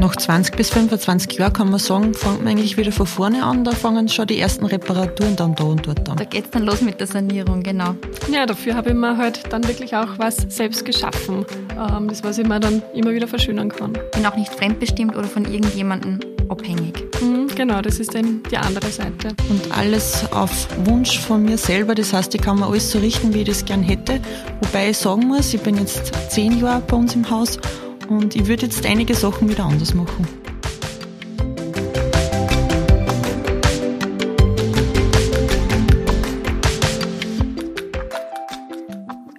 nach 20 bis 25 Jahren kann man sagen, fängt man eigentlich wieder von vorne an. Da fangen schon die ersten Reparaturen dann da und dort an. Da geht es dann los mit der Sanierung, genau. Ja, dafür habe ich mir halt dann wirklich auch was selbst geschaffen. Ähm, das, was ich mir dann immer wieder verschönern kann. Bin auch nicht fremdbestimmt oder von irgendjemandem abhängig. Mhm, genau, das ist dann die andere Seite. Und alles auf Wunsch von mir selber. Das heißt, ich kann mir alles so richten, wie ich das gern hätte. Wobei ich sagen muss, ich bin jetzt zehn Jahre bei uns im Haus und ich würde jetzt einige Sachen wieder anders machen.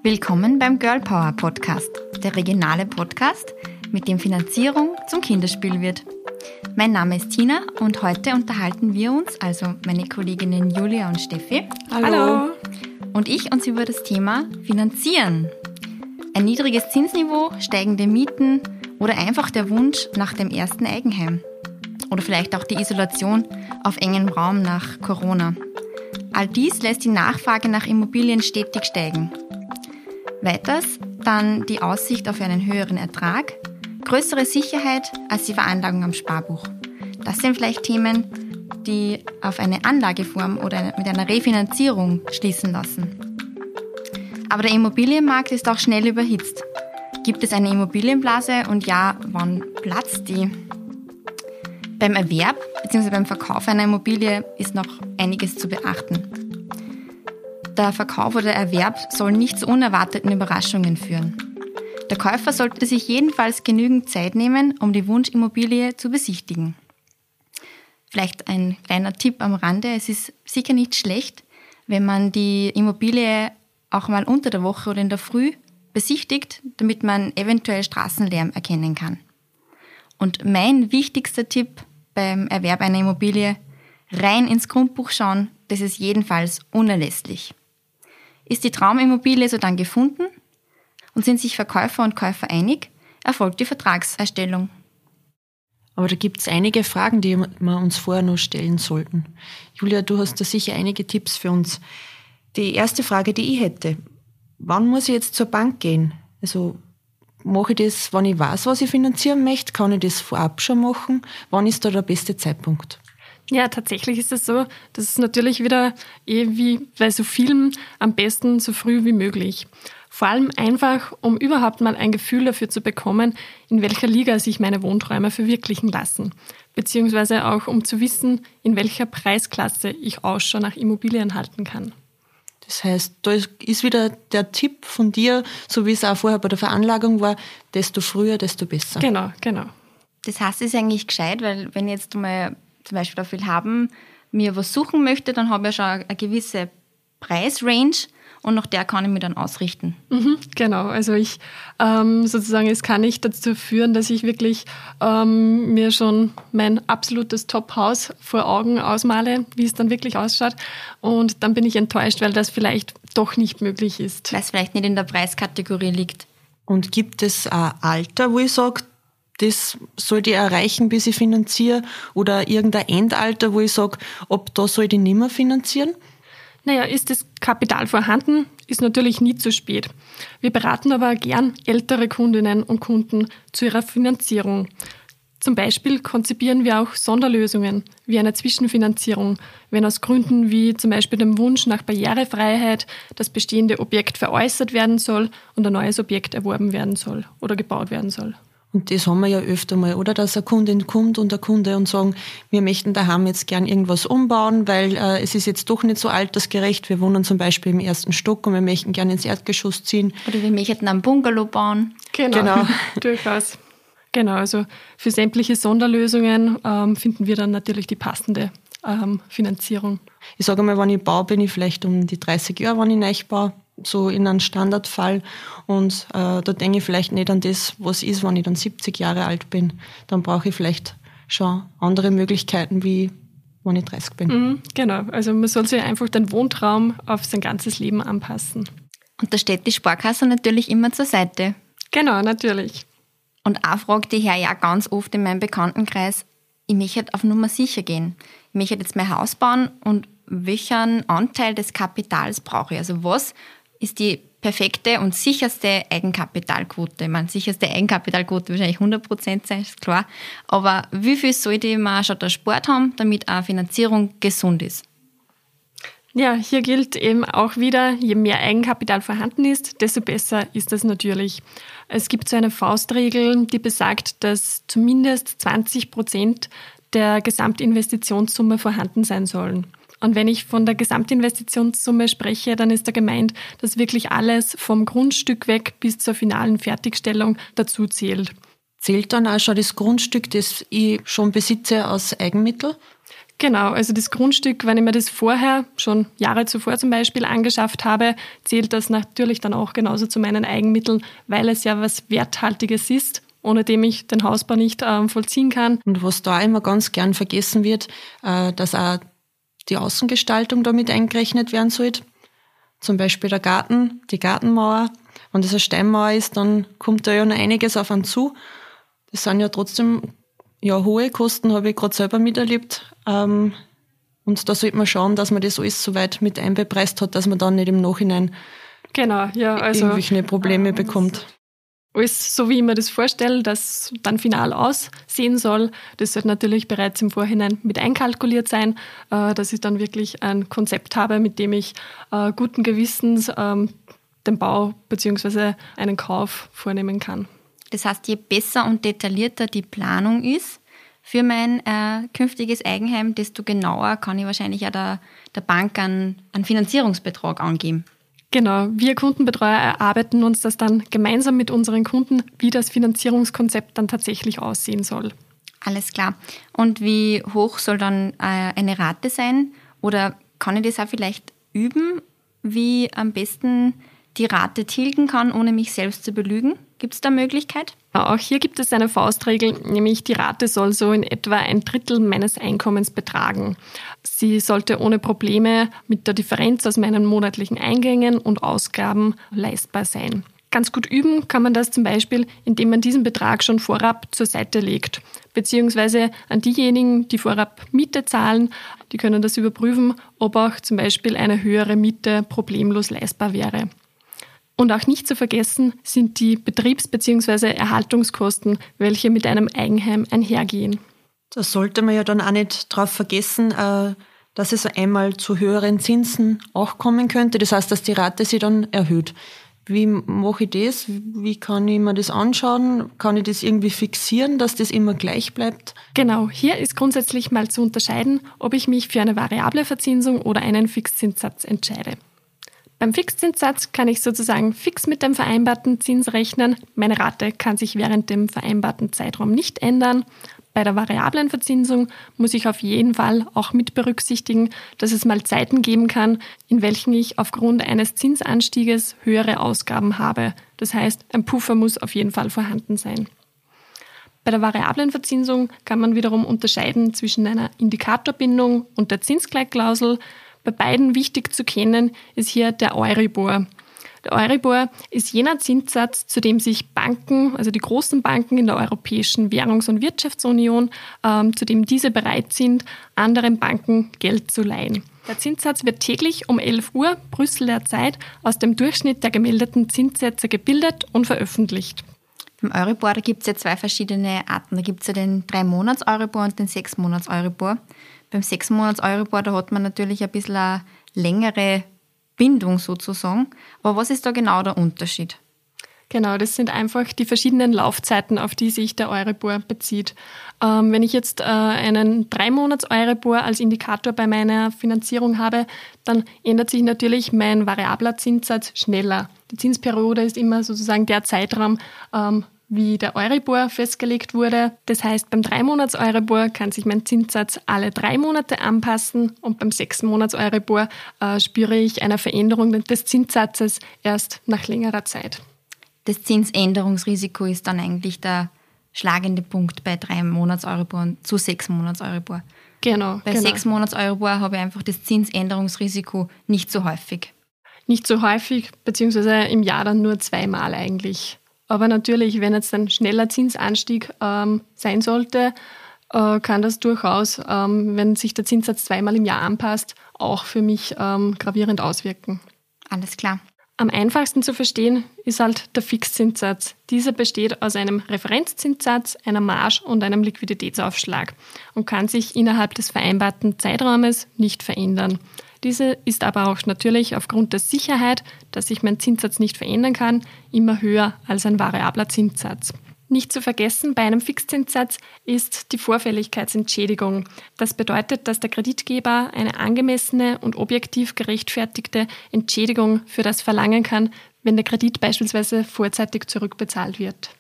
Willkommen beim Girl Power Podcast, der regionale Podcast, mit dem Finanzierung zum Kinderspiel wird. Mein Name ist Tina und heute unterhalten wir uns, also meine Kolleginnen Julia und Steffi. Hallo. Hallo. Und ich uns über das Thema Finanzieren ein niedriges Zinsniveau, steigende Mieten oder einfach der Wunsch nach dem ersten Eigenheim. Oder vielleicht auch die Isolation auf engem Raum nach Corona. All dies lässt die Nachfrage nach Immobilien stetig steigen. Weiters dann die Aussicht auf einen höheren Ertrag, größere Sicherheit als die Veranlagung am Sparbuch. Das sind vielleicht Themen, die auf eine Anlageform oder mit einer Refinanzierung schließen lassen. Aber der Immobilienmarkt ist auch schnell überhitzt. Gibt es eine Immobilienblase und ja, wann platzt die? Beim Erwerb bzw. beim Verkauf einer Immobilie ist noch einiges zu beachten. Der Verkauf oder Erwerb soll nicht zu unerwarteten Überraschungen führen. Der Käufer sollte sich jedenfalls genügend Zeit nehmen, um die Wunschimmobilie zu besichtigen. Vielleicht ein kleiner Tipp am Rande. Es ist sicher nicht schlecht, wenn man die Immobilie auch mal unter der Woche oder in der Früh besichtigt, damit man eventuell Straßenlärm erkennen kann. Und mein wichtigster Tipp beim Erwerb einer Immobilie, rein ins Grundbuch schauen, das ist jedenfalls unerlässlich. Ist die Traumimmobilie so dann gefunden und sind sich Verkäufer und Käufer einig, erfolgt die Vertragserstellung. Aber da gibt es einige Fragen, die wir uns vorher noch stellen sollten. Julia, du hast da sicher einige Tipps für uns. Die erste Frage, die ich hätte, wann muss ich jetzt zur Bank gehen? Also mache ich das, wenn ich weiß, was ich finanzieren möchte? Kann ich das vorab schon machen? Wann ist da der beste Zeitpunkt? Ja, tatsächlich ist es so, dass es natürlich wieder eh wie bei so Filmen am besten so früh wie möglich. Vor allem einfach, um überhaupt mal ein Gefühl dafür zu bekommen, in welcher Liga sich meine Wohnträume verwirklichen lassen. Beziehungsweise auch, um zu wissen, in welcher Preisklasse ich Ausschau nach Immobilien halten kann. Das heißt, da ist wieder der Tipp von dir, so wie es auch vorher bei der Veranlagung war, desto früher, desto besser. Genau, genau. Das heißt, es ist eigentlich gescheit, weil wenn ich jetzt mal zum Beispiel dafür haben, mir was suchen möchte, dann habe ich ja schon eine gewisse Preisrange und nach der kann ich mich dann ausrichten. Mhm, genau, also ich ähm, sozusagen, es kann nicht dazu führen, dass ich wirklich ähm, mir schon mein absolutes Top-Haus vor Augen ausmale, wie es dann wirklich ausschaut. Und dann bin ich enttäuscht, weil das vielleicht doch nicht möglich ist. Weil es vielleicht nicht in der Preiskategorie liegt. Und gibt es ein Alter, wo ich sage, das sollte ich erreichen, bis ich finanziere? Oder irgendein Endalter, wo ich sage, ob da sollte ich nicht mehr finanzieren? Naja, ist das Kapital vorhanden, ist natürlich nie zu spät. Wir beraten aber gern ältere Kundinnen und Kunden zu ihrer Finanzierung. Zum Beispiel konzipieren wir auch Sonderlösungen wie eine Zwischenfinanzierung, wenn aus Gründen wie zum Beispiel dem Wunsch nach Barrierefreiheit das bestehende Objekt veräußert werden soll und ein neues Objekt erworben werden soll oder gebaut werden soll. Und das haben wir ja öfter mal, oder? Dass eine Kundin kommt und der Kunde und sagen, wir möchten daheim jetzt gern irgendwas umbauen, weil äh, es ist jetzt doch nicht so altersgerecht. Wir wohnen zum Beispiel im ersten Stock und wir möchten gern ins Erdgeschoss ziehen. Oder wir möchten einen Bungalow bauen. Genau, genau. durchaus. Genau, also für sämtliche Sonderlösungen ähm, finden wir dann natürlich die passende ähm, Finanzierung. Ich sage mal, wenn ich baue, bin ich vielleicht um die 30 Jahre, wenn ich neu baue so in einem Standardfall. Und äh, da denke ich vielleicht nicht an das, was ist, wenn ich dann 70 Jahre alt bin. Dann brauche ich vielleicht schon andere Möglichkeiten, wie wenn ich 30 bin. Mhm, genau, also man soll sich einfach den Wohntraum auf sein ganzes Leben anpassen. Und da steht die Sparkasse natürlich immer zur Seite. Genau, natürlich. Und auch fragt die Herr ja ganz oft in meinem Bekanntenkreis, ich möchte auf Nummer sicher gehen. Ich möchte jetzt mein Haus bauen und welchen Anteil des Kapitals brauche ich? Also was ist die perfekte und sicherste Eigenkapitalquote? Man sicherste Eigenkapitalquote wahrscheinlich 100 Prozent sein, ist klar. Aber wie viel sollte man schon der Sport haben, damit eine Finanzierung gesund ist? Ja, hier gilt eben auch wieder, je mehr Eigenkapital vorhanden ist, desto besser ist das natürlich. Es gibt so eine Faustregel, die besagt, dass zumindest 20 Prozent der Gesamtinvestitionssumme vorhanden sein sollen. Und wenn ich von der Gesamtinvestitionssumme spreche, dann ist da gemeint, dass wirklich alles vom Grundstück weg bis zur finalen Fertigstellung dazu zählt. Zählt dann auch schon das Grundstück, das ich schon besitze, aus Eigenmittel? Genau, also das Grundstück, wenn ich mir das vorher, schon Jahre zuvor zum Beispiel, angeschafft habe, zählt das natürlich dann auch genauso zu meinen Eigenmitteln, weil es ja was Werthaltiges ist, ohne dem ich den Hausbau nicht äh, vollziehen kann. Und was da immer ganz gern vergessen wird, äh, dass auch die Außengestaltung damit eingerechnet werden sollte. Zum Beispiel der Garten, die Gartenmauer. Wenn das eine Steinmauer ist, dann kommt da ja noch einiges auf einen zu. Das sind ja trotzdem ja, hohe Kosten habe ich gerade selber miterlebt. Ähm, und da sollte man schauen, dass man das alles so weit mit einbepreist hat, dass man dann nicht im Nachhinein genau, ja, also, irgendwelche Probleme äh, bekommt. Alles so, wie ich mir das vorstelle, dass dann final aussehen soll. Das sollte natürlich bereits im Vorhinein mit einkalkuliert sein, äh, dass ich dann wirklich ein Konzept habe, mit dem ich äh, guten Gewissens ähm, den Bau bzw. einen Kauf vornehmen kann. Das heißt, je besser und detaillierter die Planung ist für mein äh, künftiges Eigenheim, desto genauer kann ich wahrscheinlich auch der, der Bank einen, einen Finanzierungsbetrag angeben. Genau, wir Kundenbetreuer erarbeiten uns das dann gemeinsam mit unseren Kunden, wie das Finanzierungskonzept dann tatsächlich aussehen soll. Alles klar. Und wie hoch soll dann äh, eine Rate sein? Oder kann ich das auch vielleicht üben, wie am besten die Rate tilgen kann, ohne mich selbst zu belügen? Gibt es da Möglichkeit? Auch hier gibt es eine Faustregel, nämlich die Rate soll so in etwa ein Drittel meines Einkommens betragen. Sie sollte ohne Probleme mit der Differenz aus meinen monatlichen Eingängen und Ausgaben leistbar sein. Ganz gut üben kann man das zum Beispiel, indem man diesen Betrag schon vorab zur Seite legt, beziehungsweise an diejenigen, die vorab Miete zahlen, die können das überprüfen, ob auch zum Beispiel eine höhere Miete problemlos leistbar wäre. Und auch nicht zu vergessen sind die Betriebs- bzw. Erhaltungskosten, welche mit einem Eigenheim einhergehen. Da sollte man ja dann auch nicht darauf vergessen, äh, dass es einmal zu höheren Zinsen auch kommen könnte. Das heißt, dass die Rate sich dann erhöht. Wie mache ich das? Wie kann ich mir das anschauen? Kann ich das irgendwie fixieren, dass das immer gleich bleibt? Genau, hier ist grundsätzlich mal zu unterscheiden, ob ich mich für eine variable Verzinsung oder einen Fixzinssatz entscheide. Beim Fixzinssatz kann ich sozusagen fix mit dem vereinbarten Zins rechnen. Meine Rate kann sich während dem vereinbarten Zeitraum nicht ändern. Bei der variablen Verzinsung muss ich auf jeden Fall auch mit berücksichtigen, dass es mal Zeiten geben kann, in welchen ich aufgrund eines Zinsanstieges höhere Ausgaben habe. Das heißt, ein Puffer muss auf jeden Fall vorhanden sein. Bei der variablen Verzinsung kann man wiederum unterscheiden zwischen einer Indikatorbindung und der Zinsgleichklausel. Bei beiden wichtig zu kennen ist hier der Euribor. Der Euribor ist jener Zinssatz, zu dem sich Banken, also die großen Banken in der Europäischen Währungs- und Wirtschaftsunion, ähm, zu dem diese bereit sind, anderen Banken Geld zu leihen. Der Zinssatz wird täglich um 11 Uhr Brüsseler Zeit aus dem Durchschnitt der gemeldeten Zinssätze gebildet und veröffentlicht. Beim Euribor, gibt es ja zwei verschiedene Arten. Da gibt es ja den 3-Monats-Euribor und den 6-Monats-Euribor. Beim 6-Monats-Euribor, da hat man natürlich ein bisschen eine längere Bindung sozusagen. Aber was ist da genau der Unterschied? Genau, das sind einfach die verschiedenen Laufzeiten, auf die sich der Euribor bezieht. Ähm, wenn ich jetzt äh, einen Drei-Monats-Euribor als Indikator bei meiner Finanzierung habe, dann ändert sich natürlich mein variabler Zinssatz schneller. Die Zinsperiode ist immer sozusagen der Zeitraum, ähm, wie der Euribor festgelegt wurde. Das heißt, beim 3-Monats-Euribor kann sich mein Zinssatz alle drei Monate anpassen und beim 6-Monats-Euribor äh, spüre ich eine Veränderung des Zinssatzes erst nach längerer Zeit. Das Zinsänderungsrisiko ist dann eigentlich der schlagende Punkt bei 3-Monats-Euribor zu 6-Monats-Euribor. Genau. Bei genau. 6-Monats-Euribor habe ich einfach das Zinsänderungsrisiko nicht so häufig. Nicht so häufig, beziehungsweise im Jahr dann nur zweimal eigentlich. Aber natürlich, wenn jetzt ein schneller Zinsanstieg ähm, sein sollte, äh, kann das durchaus, ähm, wenn sich der Zinssatz zweimal im Jahr anpasst, auch für mich ähm, gravierend auswirken. Alles klar. Am einfachsten zu verstehen ist halt der Fixzinssatz. Dieser besteht aus einem Referenzzinssatz, einer Marge und einem Liquiditätsaufschlag und kann sich innerhalb des vereinbarten Zeitraumes nicht verändern. Diese ist aber auch natürlich aufgrund der Sicherheit, dass sich mein Zinssatz nicht verändern kann, immer höher als ein variabler Zinssatz. Nicht zu vergessen bei einem Fixzinssatz ist die Vorfälligkeitsentschädigung. Das bedeutet, dass der Kreditgeber eine angemessene und objektiv gerechtfertigte Entschädigung für das verlangen kann, wenn der Kredit beispielsweise vorzeitig zurückbezahlt wird.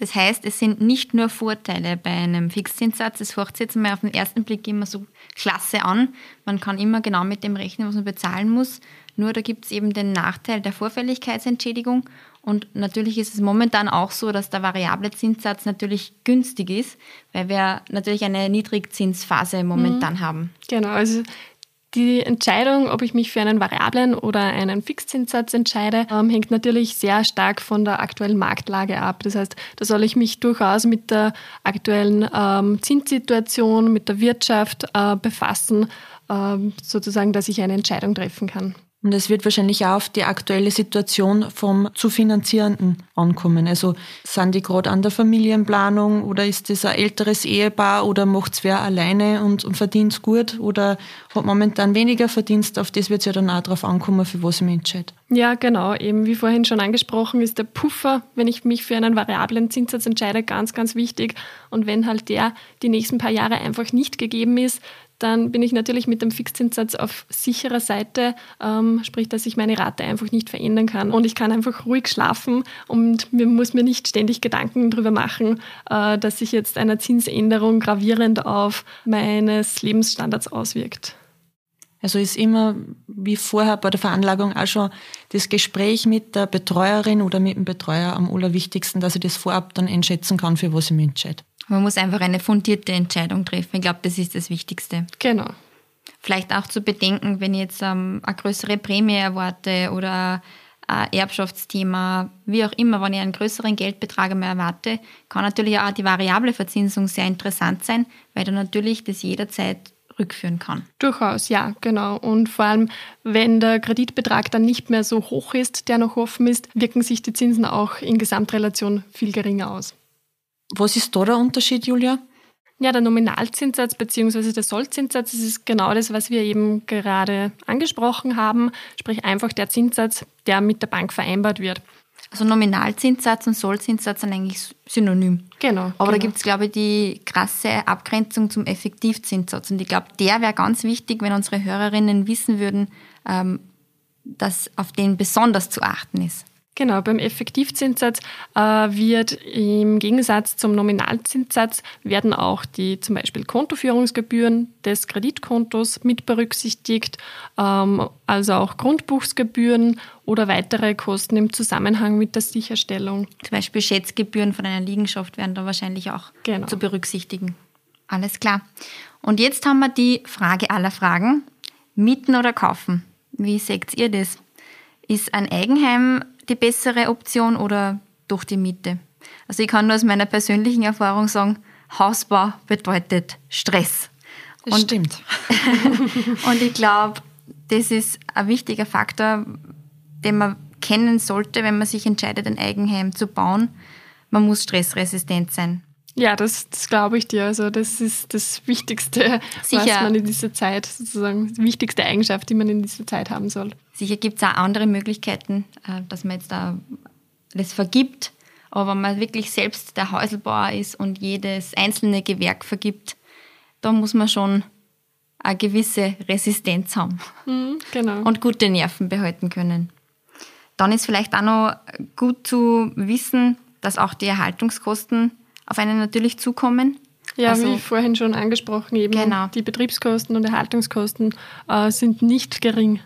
Das heißt, es sind nicht nur Vorteile bei einem Fixzinssatz. Das hört sich jetzt mal auf den ersten Blick immer so klasse an. Man kann immer genau mit dem rechnen, was man bezahlen muss. Nur da gibt es eben den Nachteil der Vorfälligkeitsentschädigung. Und natürlich ist es momentan auch so, dass der variable Zinssatz natürlich günstig ist, weil wir natürlich eine Niedrigzinsphase momentan mhm. haben. Genau, also die Entscheidung, ob ich mich für einen variablen oder einen Fixzinssatz entscheide, ähm, hängt natürlich sehr stark von der aktuellen Marktlage ab. Das heißt, da soll ich mich durchaus mit der aktuellen ähm, Zinssituation, mit der Wirtschaft äh, befassen, ähm, sozusagen, dass ich eine Entscheidung treffen kann. Und es wird wahrscheinlich auch auf die aktuelle Situation vom zu Finanzierenden ankommen. Also sind die gerade an der Familienplanung oder ist das ein älteres Ehepaar oder macht es wer alleine und, und verdient gut oder hat momentan weniger Verdienst? Auf das wird es ja dann auch darauf ankommen, für was ich mich entscheide. Ja, genau. Eben wie vorhin schon angesprochen, ist der Puffer, wenn ich mich für einen variablen Zinssatz entscheide, ganz, ganz wichtig. Und wenn halt der die nächsten paar Jahre einfach nicht gegeben ist, dann bin ich natürlich mit dem Fixzinssatz auf sicherer Seite, ähm, sprich, dass ich meine Rate einfach nicht verändern kann. Und ich kann einfach ruhig schlafen und mir muss mir nicht ständig Gedanken darüber machen, äh, dass sich jetzt eine Zinsänderung gravierend auf meines Lebensstandards auswirkt. Also ist immer, wie vorher bei der Veranlagung auch schon, das Gespräch mit der Betreuerin oder mit dem Betreuer am allerwichtigsten, dass ich das vorab dann einschätzen kann, für was ich mich entscheide. Man muss einfach eine fundierte Entscheidung treffen. Ich glaube, das ist das Wichtigste. Genau. Vielleicht auch zu bedenken, wenn ich jetzt ähm, eine größere Prämie erwarte oder ein Erbschaftsthema, wie auch immer, wenn ich einen größeren Geldbetrag mehr erwarte, kann natürlich auch die variable Verzinsung sehr interessant sein, weil du natürlich das jederzeit rückführen kann. Durchaus, ja, genau. Und vor allem, wenn der Kreditbetrag dann nicht mehr so hoch ist, der noch offen ist, wirken sich die Zinsen auch in Gesamtrelation viel geringer aus. Was ist da der Unterschied, Julia? Ja, der Nominalzinssatz bzw. der Sollzinssatz, das ist genau das, was wir eben gerade angesprochen haben, sprich einfach der Zinssatz, der mit der Bank vereinbart wird. Also Nominalzinssatz und Sollzinssatz sind eigentlich synonym. Genau. Aber genau. da gibt es, glaube ich, die krasse Abgrenzung zum Effektivzinssatz. Und ich glaube, der wäre ganz wichtig, wenn unsere Hörerinnen wissen würden, ähm, dass auf den besonders zu achten ist. Genau, beim Effektivzinssatz äh, wird im Gegensatz zum Nominalzinssatz werden auch die zum Beispiel Kontoführungsgebühren des Kreditkontos mit berücksichtigt, ähm, also auch Grundbuchsgebühren oder weitere Kosten im Zusammenhang mit der Sicherstellung. Zum Beispiel Schätzgebühren von einer Liegenschaft werden da wahrscheinlich auch genau. zu berücksichtigen. Alles klar. Und jetzt haben wir die Frage aller Fragen. Mieten oder kaufen? Wie seht ihr das? Ist ein Eigenheim die bessere Option oder durch die Miete? Also ich kann nur aus meiner persönlichen Erfahrung sagen, Hausbau bedeutet Stress. Das und, stimmt. und ich glaube, das ist ein wichtiger Faktor, den man kennen sollte, wenn man sich entscheidet, ein Eigenheim zu bauen. Man muss stressresistent sein. Ja, das, das glaube ich dir. Also das ist das Wichtigste, Sicher. was man in dieser Zeit, sozusagen, die wichtigste Eigenschaft, die man in dieser Zeit haben soll. Sicher gibt es auch andere Möglichkeiten, äh, dass man jetzt da das vergibt. Aber wenn man wirklich selbst der Häuselbauer ist und jedes einzelne Gewerk vergibt, da muss man schon eine gewisse Resistenz haben. Mhm, genau. Und gute Nerven behalten können. Dann ist vielleicht auch noch gut zu wissen, dass auch die Erhaltungskosten auf einen natürlich zukommen. Ja, also, wie vorhin schon angesprochen, eben genau. die Betriebskosten und Erhaltungskosten äh, sind nicht gering.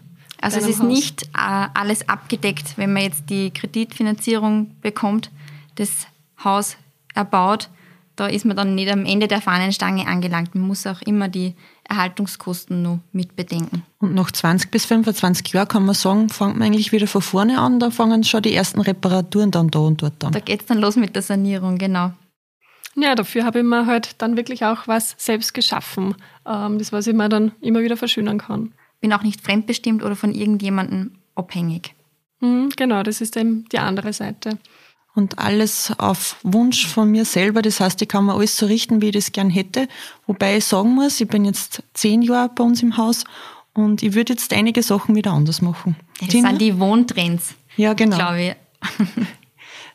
Also es ist Haus. nicht äh, alles abgedeckt, wenn man jetzt die Kreditfinanzierung bekommt, das Haus erbaut, da ist man dann nicht am Ende der Fahnenstange angelangt. Man muss auch immer die Erhaltungskosten noch mit bedenken. Und nach 20 bis 25 Jahren kann man sagen, fängt man eigentlich wieder von vorne an, da fangen schon die ersten Reparaturen dann da und dort an. Da geht es dann los mit der Sanierung, genau. Ja, dafür habe ich mir halt dann wirklich auch was selbst geschaffen, ähm, das was ich mir dann immer wieder verschönern kann. Bin auch nicht fremdbestimmt oder von irgendjemandem abhängig. Mhm, genau, das ist eben die andere Seite. Und alles auf Wunsch von mir selber. Das heißt, ich kann mir alles so richten, wie ich das gern hätte. Wobei ich sagen muss, ich bin jetzt zehn Jahre bei uns im Haus und ich würde jetzt einige Sachen wieder anders machen. Das Tina? sind die Wohntrends. Ja, genau. Glaube ich.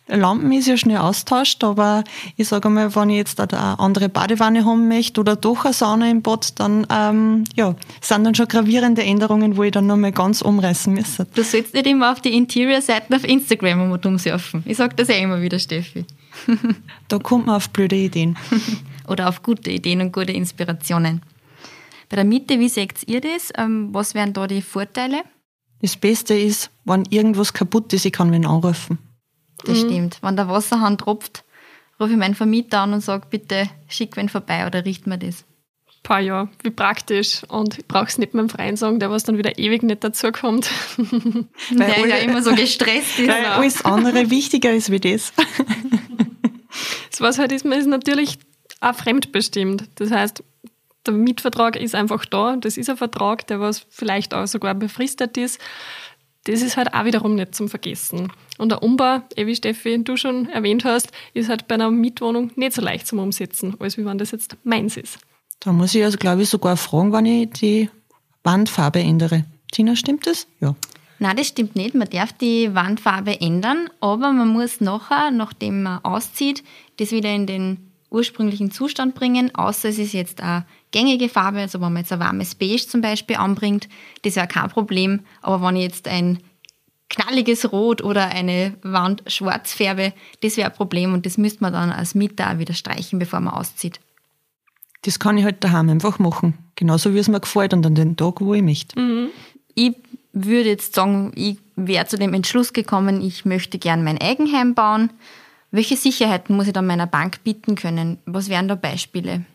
Lampen ist ja schnell austauscht, aber ich sage mal, wenn ich jetzt eine andere Badewanne haben möchte oder doch eine Sauna im Bad, dann ähm, ja, sind dann schon gravierende Änderungen, wo ich dann nochmal ganz umreißen müsste. Du sollst nicht immer auf die Interior-Seiten auf Instagram einmal umsurfen. Ich sage das ja immer wieder, Steffi. da kommt man auf blöde Ideen. oder auf gute Ideen und gute Inspirationen. Bei der Miete, wie seht ihr das? Ähm, was wären da die Vorteile? Das Beste ist, wenn irgendwas kaputt ist, ich kann wen anrufen. Das mhm. stimmt. Wenn der Wasserhahn tropft, rufe ich meinen Vermieter an und sage, bitte schick wen vorbei oder richt mir das. Paar ja, wie praktisch. Und ich brauche es nicht meinem Freien sagen, der was dann wieder ewig nicht dazukommt. Weil der ja immer so gestresst ist. Weil genau. alles andere wichtiger ist wie das. das was halt ist, man ist natürlich auch fremdbestimmt. Das heißt, der Mietvertrag ist einfach da. Das ist ein Vertrag, der was vielleicht auch sogar befristet ist. Das ist halt auch wiederum nicht zum Vergessen. Und der Umbau, eh wie Steffi, du schon erwähnt hast, ist halt bei einer Mietwohnung nicht so leicht zum Umsetzen, als wie wenn das jetzt meins ist. Da muss ich also, glaube ich, sogar fragen, wann ich die Wandfarbe ändere. Tina, stimmt das? Ja. Nein, das stimmt nicht. Man darf die Wandfarbe ändern, aber man muss nachher, nachdem man auszieht, das wieder in den ursprünglichen Zustand bringen, außer es ist jetzt eine gängige Farbe, also wenn man jetzt ein warmes Beige zum Beispiel anbringt, das wäre kein Problem, aber wenn ich jetzt ein knalliges Rot oder eine Wand schwarz färbe, das wäre ein Problem und das müsste man dann als Mieter auch wieder streichen, bevor man auszieht. Das kann ich halt daheim einfach machen, genauso wie es mir gefällt und an den Tag, wo ich möchte. Mhm. Ich würde jetzt sagen, ich wäre zu dem Entschluss gekommen, ich möchte gern mein Eigenheim bauen welche Sicherheiten muss ich dann meiner Bank bieten können? Was wären da Beispiele?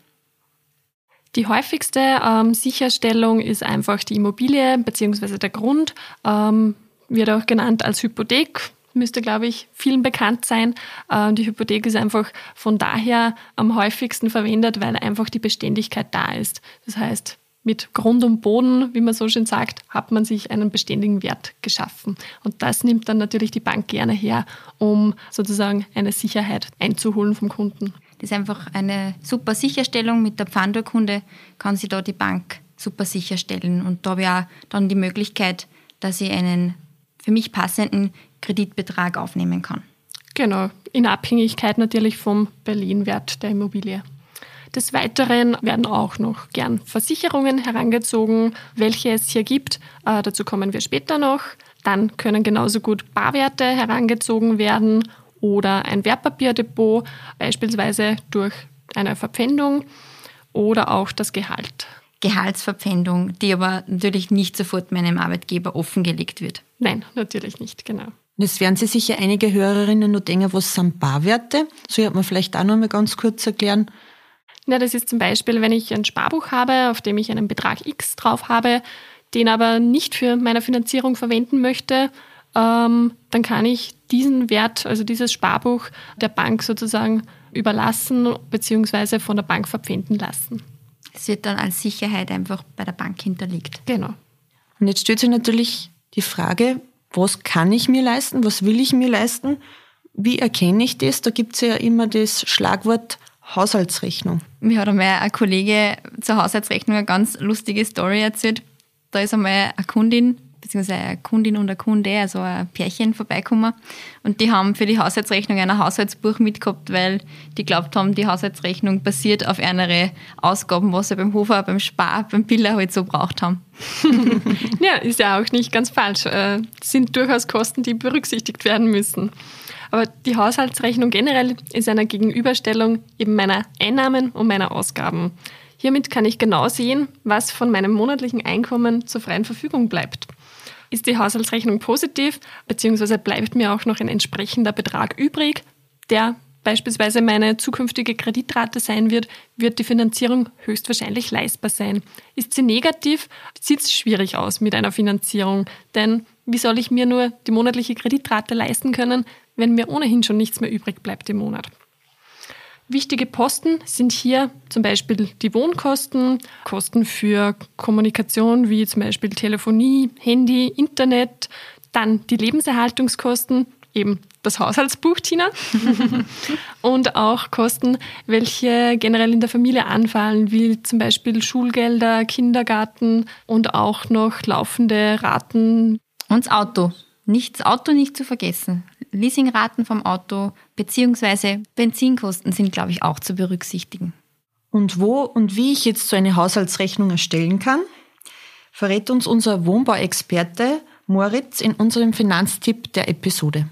Die häufigste ähm, Sicherstellung ist einfach die Immobilie bzw. der Grund. Ähm, wird auch genannt als Hypothek, müsste, glaube ich, vielen bekannt sein. Äh, die Hypothek ist einfach von daher am häufigsten verwendet, weil einfach die Beständigkeit da ist. Das heißt, mit Grund und Boden, wie man so schön sagt, hat man sich einen beständigen Wert geschaffen. Und das nimmt dann natürlich die Bank gerne her, um sozusagen eine Sicherheit einzuholen vom Kunden. Das ist einfach eine super Sicherstellung. Mit der Pfandurkunde kann sie da die Bank super sicherstellen. Und da habe ich auch dann die Möglichkeit, dass ich einen für mich passenden Kreditbetrag aufnehmen kann. Genau, in Abhängigkeit natürlich vom Berlin-Wert der Immobilie. Des Weiteren werden auch noch gern Versicherungen herangezogen, welche es hier gibt. Äh, dazu kommen wir später noch. Dann können genauso gut Barwerte herangezogen werden oder ein Wertpapierdepot, beispielsweise durch eine Verpfändung oder auch das Gehalt. Gehaltsverpfändung, die aber natürlich nicht sofort meinem Arbeitgeber offengelegt wird. Nein, natürlich nicht, genau. Jetzt werden Sie sicher einige Hörerinnen nur denken, was sind Barwerte? So hat man vielleicht auch noch mal ganz kurz erklären. Ja, das ist zum Beispiel, wenn ich ein Sparbuch habe, auf dem ich einen Betrag X drauf habe, den aber nicht für meine Finanzierung verwenden möchte, ähm, dann kann ich diesen Wert, also dieses Sparbuch, der Bank sozusagen überlassen bzw. von der Bank verpfänden lassen. Es wird dann als Sicherheit einfach bei der Bank hinterlegt. Genau. Und jetzt stellt sich natürlich die Frage, was kann ich mir leisten, was will ich mir leisten, wie erkenne ich das? Da gibt es ja immer das Schlagwort Haushaltsrechnung. Mir hat einmal ein Kollege zur Haushaltsrechnung eine ganz lustige Story erzählt. Da ist einmal eine Kundin, beziehungsweise eine Kundin und ein Kunde, also ein Pärchen vorbeikommen. Und die haben für die Haushaltsrechnung ein Haushaltsbuch mitgehabt, weil die glaubt haben, die Haushaltsrechnung basiert auf einer Ausgaben, was sie beim Hofer, beim Spar, beim Piller halt so braucht haben. ja, ist ja auch nicht ganz falsch. Äh, sind durchaus Kosten, die berücksichtigt werden müssen. Aber die Haushaltsrechnung generell ist eine Gegenüberstellung eben meiner Einnahmen und meiner Ausgaben. Hiermit kann ich genau sehen, was von meinem monatlichen Einkommen zur freien Verfügung bleibt. Ist die Haushaltsrechnung positiv, beziehungsweise bleibt mir auch noch ein entsprechender Betrag übrig, der beispielsweise meine zukünftige Kreditrate sein wird, wird die Finanzierung höchstwahrscheinlich leistbar sein. Ist sie negativ, sieht es schwierig aus mit einer Finanzierung, denn wie soll ich mir nur die monatliche Kreditrate leisten können, wenn mir ohnehin schon nichts mehr übrig bleibt im Monat? Wichtige Posten sind hier zum Beispiel die Wohnkosten, Kosten für Kommunikation wie zum Beispiel Telefonie, Handy, Internet, Dann die Lebenserhaltungskosten, eben das Haushaltsbuch, Tina. und auch Kosten, welche generell in der Familie anfallen, wie zum Beispiel Schulgelder, Kindergarten und auch noch laufende Raten. Und das Auto. Nicht das Auto nicht zu vergessen. Leasingraten vom Auto bzw. Benzinkosten sind, glaube ich, auch zu berücksichtigen. Und wo und wie ich jetzt so eine Haushaltsrechnung erstellen kann, verrät uns unser Wohnbauexperte Moritz in unserem Finanztipp der Episode.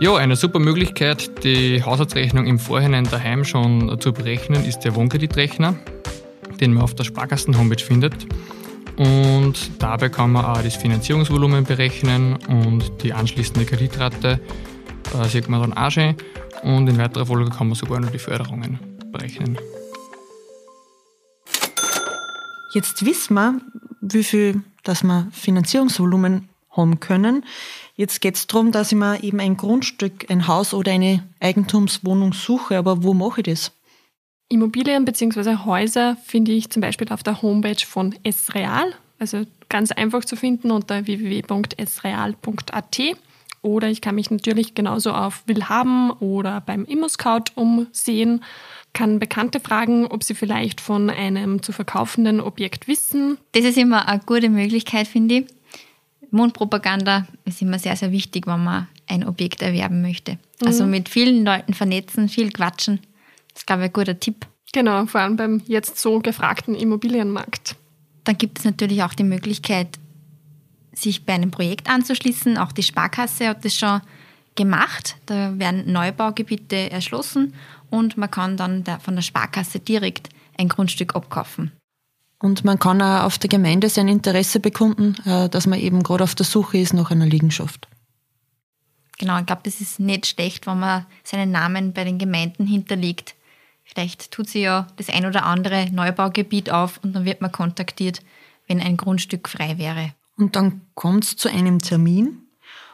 Ja, eine super Möglichkeit, die Haushaltsrechnung im Vorhinein daheim schon zu berechnen, ist der Wohnkredititrechner, den man auf der Sparkassen-Homepage findet. Und dabei kann man auch das Finanzierungsvolumen berechnen und die anschließende Kreditrate äh, sieht man dann auch schon. Und in weiterer Folge kann man sogar noch die Förderungen berechnen. Jetzt wissen wir, wie viel dass wir Finanzierungsvolumen haben können. Jetzt geht es darum, dass ich mir eben ein Grundstück, ein Haus oder eine Eigentumswohnung suche. Aber wo mache ich das? Immobilien bzw. Häuser finde ich zum Beispiel auf der Homepage von Esreal, also ganz einfach zu finden unter www.esreal.at. Oder ich kann mich natürlich genauso auf Willhaben oder beim ImmoScout umsehen, kann Bekannte fragen, ob sie vielleicht von einem zu verkaufenden Objekt wissen. Das ist immer eine gute Möglichkeit, finde ich Mundpropaganda ist immer sehr, sehr wichtig, wenn man ein Objekt erwerben möchte. Mhm. Also mit vielen Leuten vernetzen, viel quatschen. Das ist, glaube ich, ein guter Tipp. Genau, vor allem beim jetzt so gefragten Immobilienmarkt. Dann gibt es natürlich auch die Möglichkeit, sich bei einem Projekt anzuschließen. Auch die Sparkasse hat das schon gemacht. Da werden Neubaugebiete erschlossen und man kann dann von der Sparkasse direkt ein Grundstück abkaufen. Und man kann auch auf der Gemeinde sein Interesse bekunden, äh, dass man eben gerade auf der Suche ist nach einer Liegenschaft. Genau, ich glaube, das ist nicht schlecht, wenn man seinen Namen bei den Gemeinden hinterlegt. Vielleicht tut sie ja das ein oder andere Neubaugebiet auf und dann wird man kontaktiert, wenn ein Grundstück frei wäre. Und dann kommt es zu einem Termin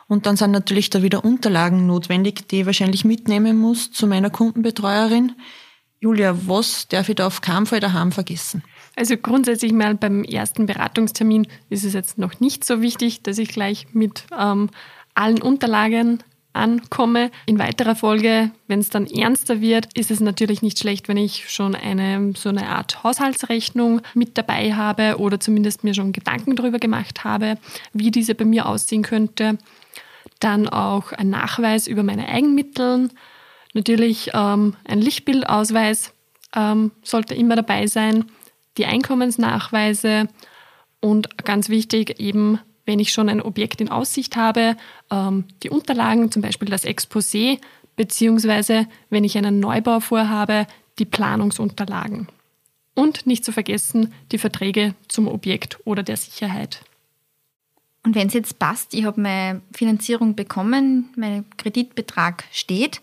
und dann sind natürlich da wieder Unterlagen notwendig, die ich wahrscheinlich mitnehmen muss zu meiner Kundenbetreuerin. Julia, was darf ich da auf keinen Fall daheim vergessen? Also grundsätzlich mal beim ersten Beratungstermin ist es jetzt noch nicht so wichtig, dass ich gleich mit ähm, allen Unterlagen ankomme. In weiterer Folge, wenn es dann ernster wird, ist es natürlich nicht schlecht, wenn ich schon eine so eine Art Haushaltsrechnung mit dabei habe oder zumindest mir schon Gedanken darüber gemacht habe, wie diese bei mir aussehen könnte. Dann auch ein Nachweis über meine Eigenmittel. Natürlich ähm, ein Lichtbildausweis ähm, sollte immer dabei sein die Einkommensnachweise und ganz wichtig eben, wenn ich schon ein Objekt in Aussicht habe, ähm, die Unterlagen, zum Beispiel das Exposé, beziehungsweise wenn ich einen Neubau vorhabe, die Planungsunterlagen. Und nicht zu vergessen die Verträge zum Objekt oder der Sicherheit. Und wenn es jetzt passt, ich habe meine Finanzierung bekommen, mein Kreditbetrag steht,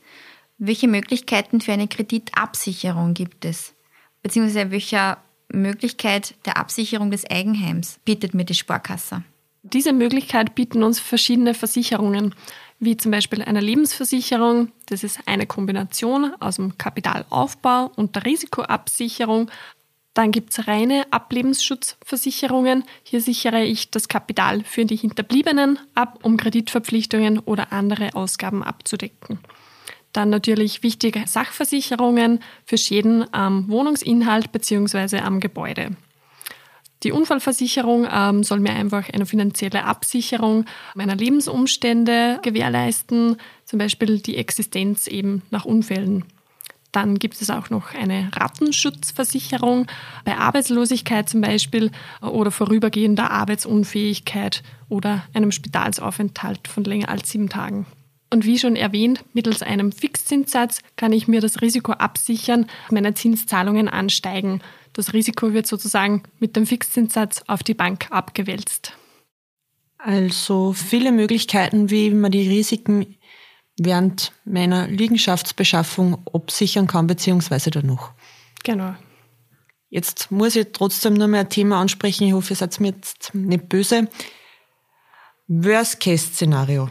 welche Möglichkeiten für eine Kreditabsicherung gibt es? Beziehungsweise welcher Möglichkeit der Absicherung des Eigenheims bietet mir die Sparkasse. Diese Möglichkeit bieten uns verschiedene Versicherungen, wie zum Beispiel eine Lebensversicherung. Das ist eine Kombination aus dem Kapitalaufbau und der Risikoabsicherung. Dann gibt es reine Ablebensschutzversicherungen. Hier sichere ich das Kapital für die Hinterbliebenen ab, um Kreditverpflichtungen oder andere Ausgaben abzudecken. Dann natürlich wichtige Sachversicherungen für Schäden am Wohnungsinhalt bzw. am Gebäude. Die Unfallversicherung ähm, soll mir einfach eine finanzielle Absicherung meiner Lebensumstände gewährleisten, zum Beispiel die Existenz eben nach Unfällen. Dann gibt es auch noch eine Rattenschutzversicherung bei Arbeitslosigkeit zum Beispiel oder vorübergehender Arbeitsunfähigkeit oder einem Spitalsaufenthalt von länger als sieben Tagen. Und wie schon erwähnt, mittels einem Fixzinssatz kann ich mir das Risiko absichern, meine Zinszahlungen ansteigen. Das Risiko wird sozusagen mit dem Fixzinssatz auf die Bank abgewälzt. Also viele Möglichkeiten, wie man die Risiken während meiner Liegenschaftsbeschaffung absichern kann, beziehungsweise danach. Genau. Jetzt muss ich trotzdem nur mehr ein Thema ansprechen. Ich hoffe, ihr seid mir jetzt nicht böse. Worst-Case-Szenario.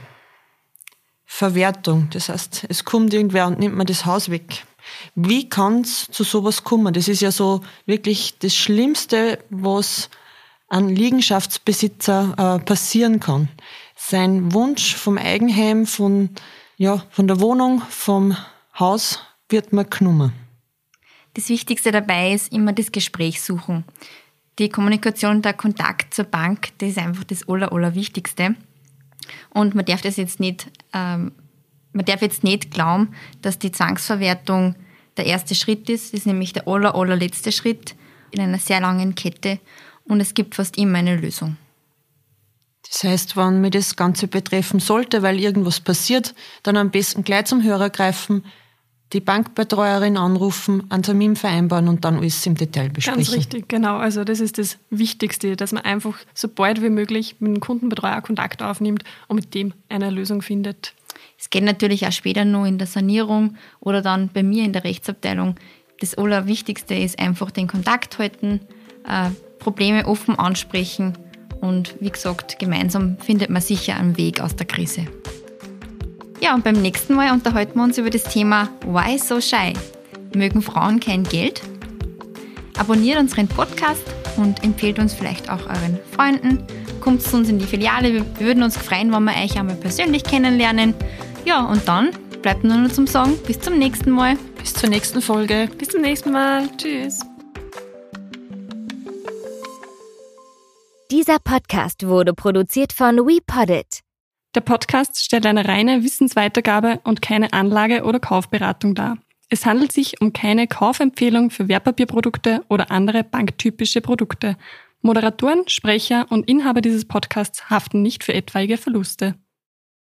Verwertung. Das heißt, es kommt irgendwer und nimmt mir das Haus weg. Wie kann es zu sowas kommen? Das ist ja so wirklich das Schlimmste, was ein Liegenschaftsbesitzer äh, passieren kann. Sein Wunsch vom Eigenheim, von, ja, von der Wohnung, vom Haus wird man genommen. Das Wichtigste dabei ist immer das Gespräch suchen. Die Kommunikation, der Kontakt zur Bank, das ist einfach das Aller, Allerwichtigste. Und man darf das jetzt nicht, ähm, man darf jetzt nicht glauben, dass die Zwangsverwertung der erste Schritt ist. Das ist nämlich der aller, allerletzte Schritt in einer sehr langen Kette. Und es gibt fast immer eine Lösung. Das heißt, wenn mir das Ganze betreffen sollte, weil irgendwas passiert, dann am besten gleich zum Hörer greifen, die Bankbetreuerin anrufen, einen Termin vereinbaren und dann alles im Detail besprechen. Ganz richtig, genau. Also das ist das Wichtigste, dass man einfach so bald wie möglich mit dem Kundenbetreuer Kontakt aufnimmt und mit dem eine Lösung findet. Es geht natürlich auch später nur in der Sanierung oder dann bei mir in der Rechtsabteilung. Das Allerwichtigste ist einfach den Kontakt halten, äh, Probleme offen ansprechen und wie gesagt, gemeinsam findet man sicher einen Weg aus der Krise. Ja, und beim nächsten Mal unterhalten wir uns über das Thema Why so shy? Mögen Frauen kein Geld? Abonniert unseren Podcast und empfehlt uns vielleicht auch euren Freunden. Kommt zu uns in die Filiale. Wir würden uns freuen, wenn wir euch einmal persönlich kennenlernen. Ja, und dann bleibt nur noch zum Sagen. Bis zum nächsten Mal. Bis zur nächsten Folge. Bis zum nächsten Mal. Tschüss. Dieser Podcast wurde produziert von WePoddit. Der Podcast stellt eine reine Wissensweitergabe und keine Anlage- oder Kaufberatung dar. Es handelt sich um keine Kaufempfehlung für Wertpapierprodukte oder andere banktypische Produkte. Moderatoren, Sprecher und Inhaber dieses Podcasts haften nicht für etwaige Verluste.